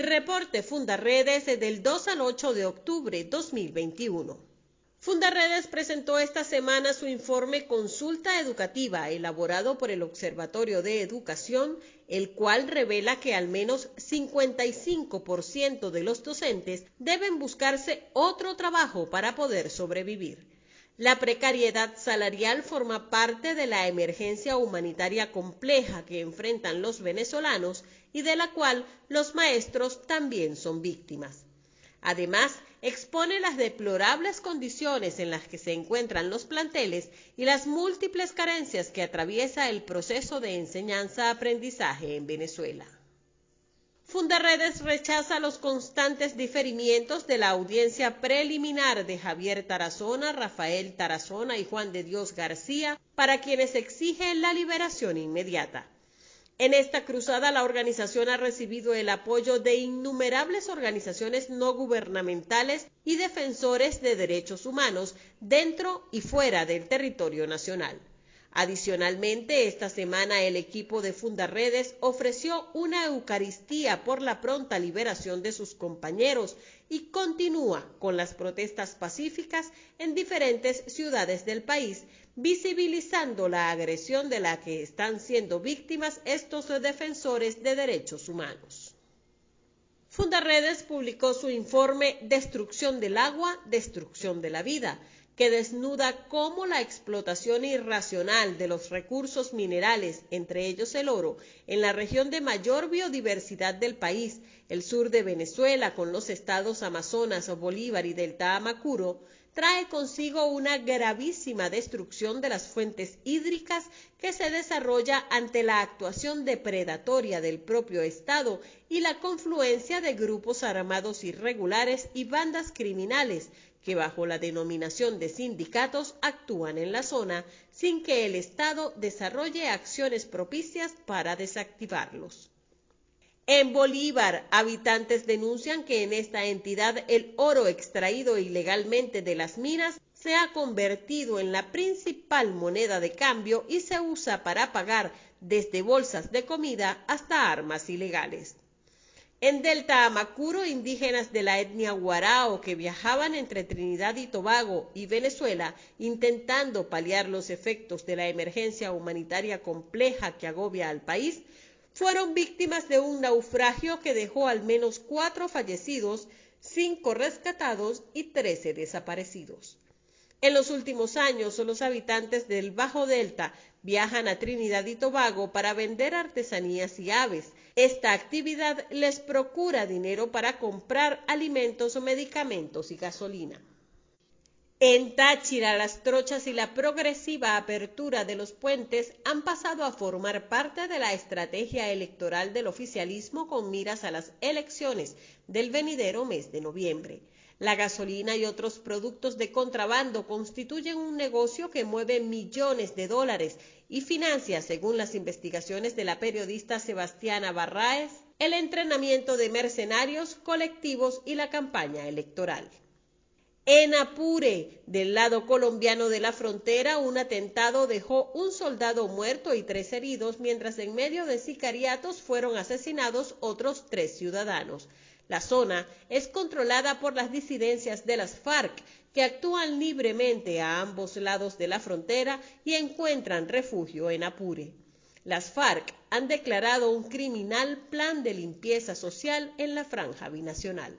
Reporte Fundarredes del 2 al 8 de octubre 2021. Fundarredes presentó esta semana su informe Consulta Educativa elaborado por el Observatorio de Educación, el cual revela que al menos 55% de los docentes deben buscarse otro trabajo para poder sobrevivir. La precariedad salarial forma parte de la emergencia humanitaria compleja que enfrentan los venezolanos y de la cual los maestros también son víctimas. Además, expone las deplorables condiciones en las que se encuentran los planteles y las múltiples carencias que atraviesa el proceso de enseñanza-aprendizaje en Venezuela. Fundaredes rechaza los constantes diferimientos de la audiencia preliminar de Javier Tarazona, Rafael Tarazona y Juan de Dios García, para quienes exige la liberación inmediata. En esta cruzada, la organización ha recibido el apoyo de innumerables organizaciones no gubernamentales y defensores de derechos humanos dentro y fuera del territorio nacional. Adicionalmente, esta semana el equipo de Fundarredes ofreció una Eucaristía por la pronta liberación de sus compañeros y continúa con las protestas pacíficas en diferentes ciudades del país, visibilizando la agresión de la que están siendo víctimas estos defensores de derechos humanos. Fundarredes publicó su informe Destrucción del agua, destrucción de la vida, que desnuda cómo la explotación irracional de los recursos minerales, entre ellos el oro, en la región de mayor biodiversidad del país, el sur de Venezuela, con los estados Amazonas, Bolívar y Delta Amacuro, trae consigo una gravísima destrucción de las fuentes hídricas que se desarrolla ante la actuación depredatoria del propio Estado y la confluencia de grupos armados irregulares y bandas criminales que bajo la denominación de sindicatos actúan en la zona sin que el Estado desarrolle acciones propicias para desactivarlos. En Bolívar, habitantes denuncian que en esta entidad el oro extraído ilegalmente de las minas se ha convertido en la principal moneda de cambio y se usa para pagar desde bolsas de comida hasta armas ilegales. En Delta Amacuro, indígenas de la etnia Guarao que viajaban entre Trinidad y Tobago y Venezuela intentando paliar los efectos de la emergencia humanitaria compleja que agobia al país, fueron víctimas de un naufragio que dejó al menos cuatro fallecidos, cinco rescatados y trece desaparecidos. En los últimos años, los habitantes del Bajo Delta viajan a Trinidad y Tobago para vender artesanías y aves. Esta actividad les procura dinero para comprar alimentos, medicamentos y gasolina. En Táchira, las trochas y la progresiva apertura de los puentes han pasado a formar parte de la estrategia electoral del oficialismo con miras a las elecciones del venidero mes de noviembre. La gasolina y otros productos de contrabando constituyen un negocio que mueve millones de dólares y financia, según las investigaciones de la periodista Sebastiana Barraez, el entrenamiento de mercenarios colectivos y la campaña electoral. En Apure, del lado colombiano de la frontera, un atentado dejó un soldado muerto y tres heridos, mientras en medio de sicariatos fueron asesinados otros tres ciudadanos. La zona es controlada por las disidencias de las FARC, que actúan libremente a ambos lados de la frontera y encuentran refugio en Apure. Las FARC han declarado un criminal plan de limpieza social en la franja binacional.